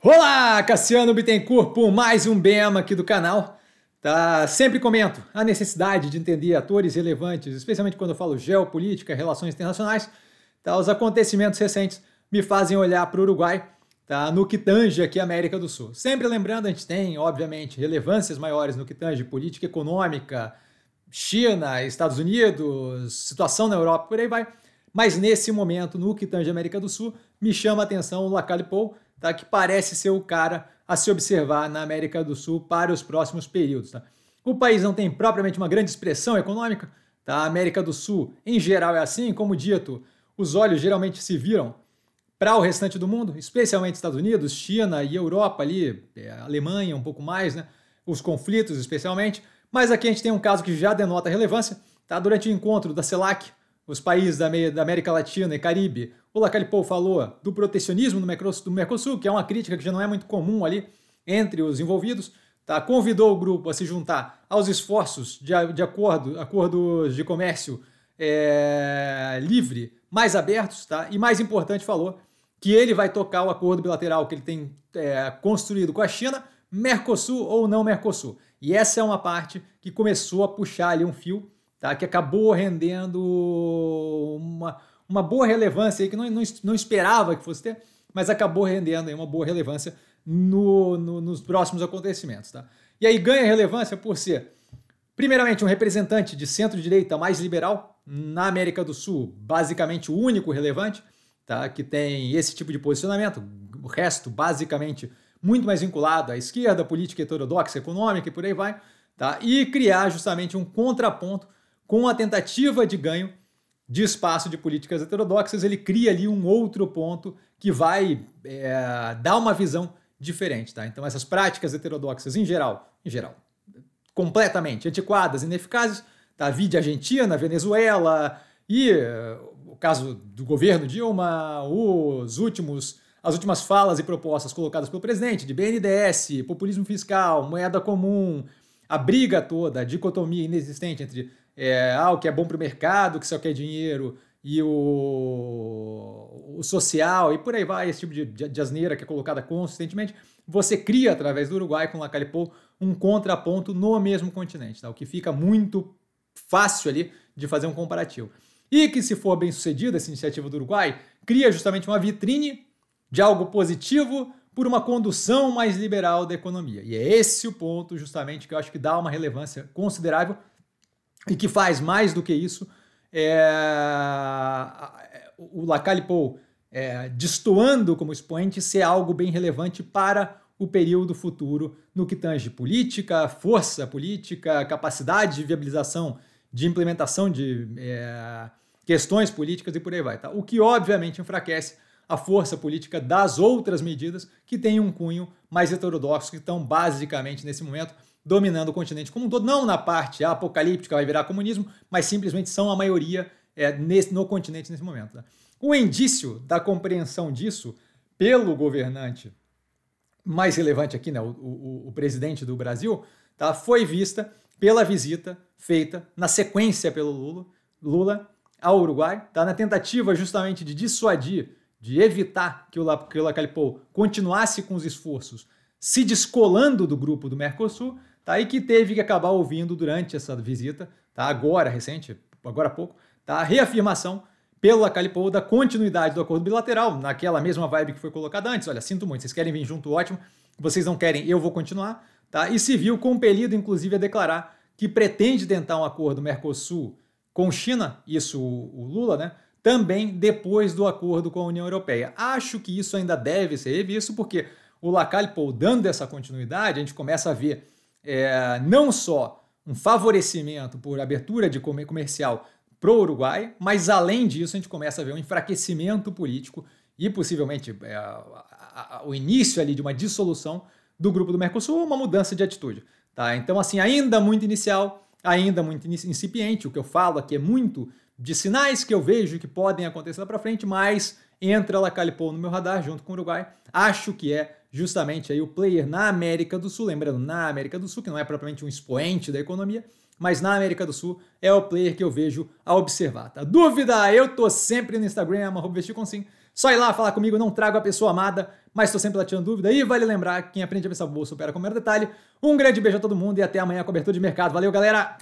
Olá, Cassiano Bittencourt por mais um BEMA aqui do canal. Tá, sempre comento a necessidade de entender atores relevantes, especialmente quando eu falo geopolítica, relações internacionais. Tá, os acontecimentos recentes me fazem olhar para o Uruguai tá, no que tange aqui a América do Sul. Sempre lembrando, a gente tem, obviamente, relevâncias maiores no que tange política econômica, China, Estados Unidos, situação na Europa, por aí vai. Mas nesse momento, no que tange a América do Sul, me chama a atenção o Lacalle Pou, tá? que parece ser o cara a se observar na América do Sul para os próximos períodos. Tá? O país não tem propriamente uma grande expressão econômica, tá? a América do Sul em geral é assim, como dito, os olhos geralmente se viram para o restante do mundo, especialmente Estados Unidos, China e Europa ali, é, Alemanha um pouco mais, né? os conflitos especialmente, mas aqui a gente tem um caso que já denota relevância, tá? durante o encontro da CELAC, os países da, América Latina e Caribe, o Lacalipou falou do protecionismo do Mercosul, que é uma crítica que já não é muito comum ali entre os envolvidos, tá? convidou o grupo a se juntar aos esforços de, de acordo, acordos de comércio é, livre mais abertos, tá? e mais importante, falou que ele vai tocar o acordo bilateral que ele tem é, construído com a China, Mercosul ou não Mercosul. E essa é uma parte que começou a puxar ali um fio tá? que acabou rendendo uma, uma boa relevância aí, que não, não, não esperava que fosse ter, mas acabou rendendo aí uma boa relevância no, no, nos próximos acontecimentos. Tá? E aí ganha relevância por ser, primeiramente, um representante de centro-direita mais liberal na América do Sul, basicamente o único relevante tá? que tem esse tipo de posicionamento, o resto, basicamente, muito mais vinculado à esquerda, política heterodoxa, econômica e por aí vai, tá? e criar justamente um contraponto com a tentativa de ganho de espaço de políticas heterodoxas, ele cria ali um outro ponto que vai é, dar uma visão diferente. Tá? Então, essas práticas heterodoxas, em geral, em geral, completamente antiquadas, ineficazes, tá? vide Argentina, Venezuela e o caso do governo Dilma, os últimos, as últimas falas e propostas colocadas pelo presidente de BNDES, populismo fiscal, moeda comum, a briga toda, a dicotomia inexistente entre é, ah, o que é bom para o mercado, que só quer dinheiro, e o, o social, e por aí vai, esse tipo de, de, de asneira que é colocada consistentemente, você cria, através do Uruguai com Lacalipou, um contraponto no mesmo continente, tá? o que fica muito fácil ali de fazer um comparativo. E que, se for bem sucedida essa iniciativa do Uruguai, cria justamente uma vitrine de algo positivo por uma condução mais liberal da economia. E é esse o ponto, justamente, que eu acho que dá uma relevância considerável e que faz mais do que isso, é, o Lacalle é, destoando como expoente ser algo bem relevante para o período futuro no que tange política, força política, capacidade de viabilização de implementação de é, questões políticas e por aí vai. Tá? O que obviamente enfraquece a força política das outras medidas que têm um cunho mais heterodoxo, que estão basicamente nesse momento dominando o continente como um todo, não na parte apocalíptica, vai virar comunismo, mas simplesmente são a maioria é, nesse, no continente nesse momento. O indício da compreensão disso pelo governante mais relevante aqui, né, o, o, o presidente do Brasil, tá, foi vista pela visita feita na sequência pelo Lula, Lula ao Uruguai, tá, na tentativa justamente de dissuadir, de evitar que o, que o continuasse com os esforços se descolando do grupo do Mercosul, tá? E que teve que acabar ouvindo durante essa visita, tá? Agora, recente, agora há pouco, tá? A reafirmação pelo Lacalipou da continuidade do acordo bilateral, naquela mesma vibe que foi colocada antes. Olha, sinto muito, vocês querem vir junto, ótimo. Vocês não querem, eu vou continuar, tá? E se viu compelido, inclusive, a declarar que pretende tentar um acordo Mercosul com China, isso o Lula, né? Também depois do acordo com a União Europeia. Acho que isso ainda deve ser revisto, porque o Lacalle Pou dando essa continuidade, a gente começa a ver é, não só um favorecimento por abertura de comercial para o Uruguai, mas além disso a gente começa a ver um enfraquecimento político e possivelmente é, a, a, o início ali de uma dissolução do grupo do Mercosul, uma mudança de atitude. Tá? Então, assim, ainda muito inicial, ainda muito incipiente, o que eu falo aqui é muito de sinais que eu vejo que podem acontecer lá para frente, mas entra a Calipou no meu radar junto com o Uruguai. Acho que é justamente aí o player na América do Sul, lembrando, na América do Sul, que não é propriamente um expoente da economia, mas na América do Sul é o player que eu vejo a observar, tá? Dúvida? Eu tô sempre no Instagram, arroba. Só ir lá falar comigo, não trago a pessoa amada, mas estou sempre lá tirando dúvida. E vale lembrar que quem aprende a pensar bolsa opera com o detalhe. Um grande beijo a todo mundo e até amanhã, cobertura de mercado. Valeu, galera!